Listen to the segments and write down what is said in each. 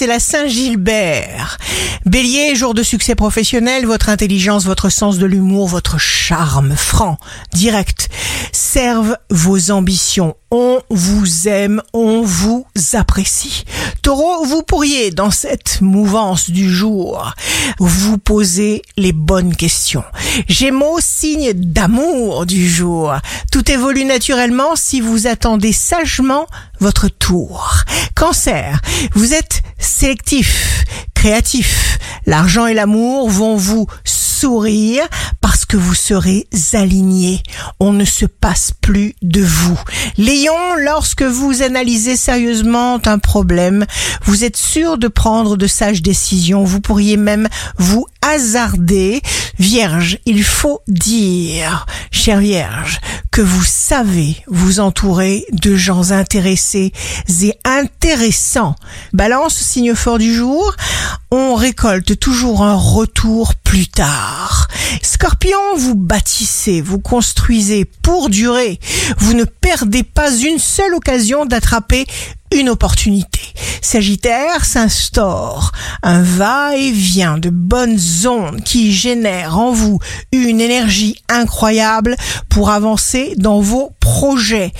c'est la Saint-Gilbert. Bélier, jour de succès professionnel, votre intelligence, votre sens de l'humour, votre charme franc, direct, servent vos ambitions. On vous aime, on vous apprécie. Taureau, vous pourriez, dans cette mouvance du jour, vous poser les bonnes questions. Gémeaux, signe d'amour du jour. Tout évolue naturellement si vous attendez sagement votre tour. Cancer, vous êtes sélectif, créatif. L'argent et l'amour vont vous sourire parce que vous serez aligné. On ne se passe plus de vous. Léon, lorsque vous analysez sérieusement un problème, vous êtes sûr de prendre de sages décisions. Vous pourriez même vous hasarder. Vierge, il faut dire, chère Vierge, que vous savez vous entourer de gens intéressés et intéressants. Balance, signe fort du jour, on récolte toujours un retour plus tard. Scorpion, vous bâtissez, vous construisez pour durer. Vous ne perdez pas une seule occasion d'attraper une opportunité. Sagittaire s'instaure un va-et-vient de bonnes ondes qui génèrent en vous une énergie incroyable pour avancer dans vos projets.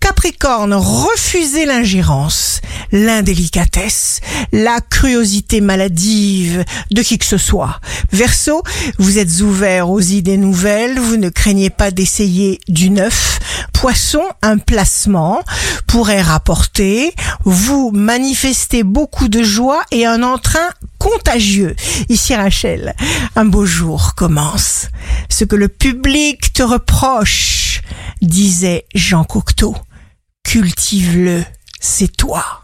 Capricorne, refusez l'ingérence, l'indélicatesse, la curiosité maladive de qui que ce soit. Verseau, vous êtes ouvert aux idées nouvelles, vous ne craignez pas d'essayer du neuf. Poisson, un placement pourrait rapporter, vous manifestez beaucoup de joie et un entrain contagieux. Ici Rachel, un beau jour commence. Ce que le public te reproche, disait Jean Cocteau cultive-le, c'est toi.